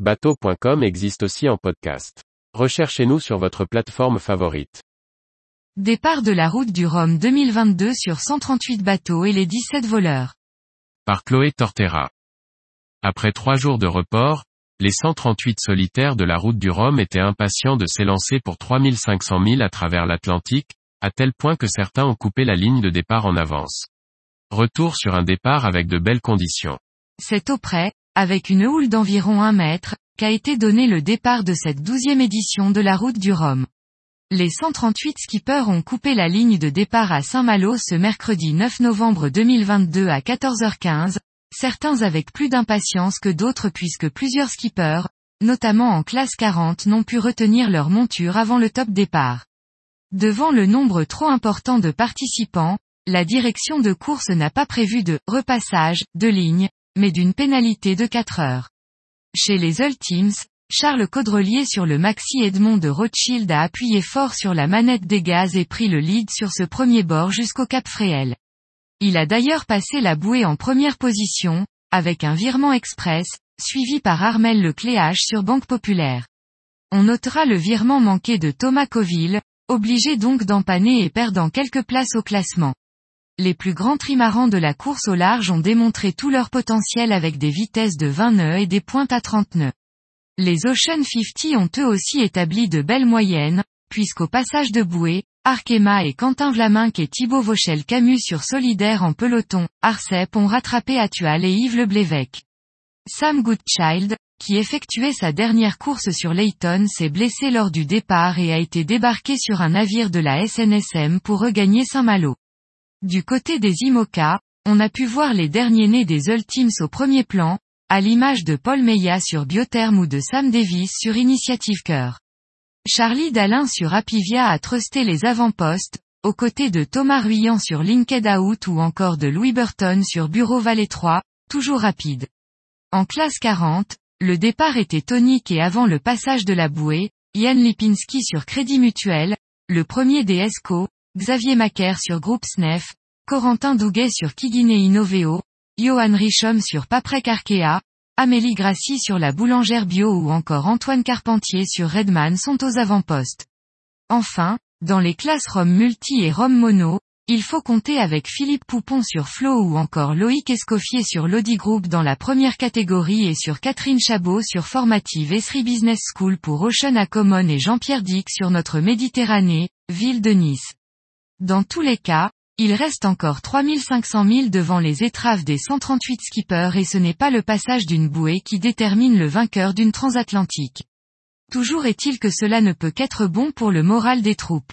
Bateau.com existe aussi en podcast. Recherchez-nous sur votre plateforme favorite. Départ de la route du Rhum 2022 sur 138 bateaux et les 17 voleurs. Par Chloé Tortera. Après trois jours de report, les 138 solitaires de la route du Rhum étaient impatients de s'élancer pour 3500 milles à travers l'Atlantique, à tel point que certains ont coupé la ligne de départ en avance. Retour sur un départ avec de belles conditions. C'est auprès, avec une houle d'environ un mètre, qu'a été donné le départ de cette douzième édition de la route du Rhum. Les 138 skippers ont coupé la ligne de départ à Saint-Malo ce mercredi 9 novembre 2022 à 14h15, certains avec plus d'impatience que d'autres puisque plusieurs skippers, notamment en classe 40 n'ont pu retenir leur monture avant le top départ. Devant le nombre trop important de participants, la direction de course n'a pas prévu de repassage de ligne, mais d'une pénalité de 4 heures. Chez les Ultimes, Charles Caudrelier sur le Maxi Edmond de Rothschild a appuyé fort sur la manette des gaz et pris le lead sur ce premier bord jusqu'au Cap Fréhel. Il a d'ailleurs passé la bouée en première position, avec un virement express, suivi par Armel Lecléache sur Banque Populaire. On notera le virement manqué de Thomas Coville, obligé donc d'empanner et perdant quelques places au classement. Les plus grands trimarans de la course au large ont démontré tout leur potentiel avec des vitesses de 20 nœuds et des pointes à 30 nœuds. Les Ocean 50 ont eux aussi établi de belles moyennes, puisqu'au passage de bouée, Arkema et Quentin Vlaminck et Thibaut Vauchel Camus sur Solidaire en peloton, Arcep ont rattrapé Atual et Yves Leblévec. Sam Goodchild, qui effectuait sa dernière course sur Layton s'est blessé lors du départ et a été débarqué sur un navire de la SNSM pour regagner Saint-Malo. Du côté des IMOCA, on a pu voir les derniers nés des Ultimes au premier plan, à l'image de Paul Meillat sur Biotherm ou de Sam Davis sur Initiative Cœur. Charlie Dalin sur Apivia a trusté les avant-postes, aux côtés de Thomas Ruyant sur Linked Out ou encore de Louis Burton sur Bureau Valley 3, toujours rapide. En classe 40, le départ était tonique et avant le passage de la bouée, Ian Lipinski sur Crédit Mutuel, le premier des ESCO, Xavier Macaire sur Groupe SNEF, Corentin Douguet sur Kiguiné Innoveo, Johan Richom sur Paprec Arkea, Amélie Grassi sur la boulangère bio ou encore Antoine Carpentier sur Redman sont aux avant-postes. Enfin, dans les classes Rome Multi et Rome Mono, il faut compter avec Philippe Poupon sur Flo ou encore Loïc Escoffier sur l'Audi Group dans la première catégorie et sur Catherine Chabot sur Formative Esri Business School pour Ocean Acomon et Jean-Pierre Dick sur notre Méditerranée, ville de Nice. Dans tous les cas, il reste encore 3500 milles devant les étraves des 138 skippers et ce n'est pas le passage d'une bouée qui détermine le vainqueur d'une transatlantique. Toujours est-il que cela ne peut qu'être bon pour le moral des troupes.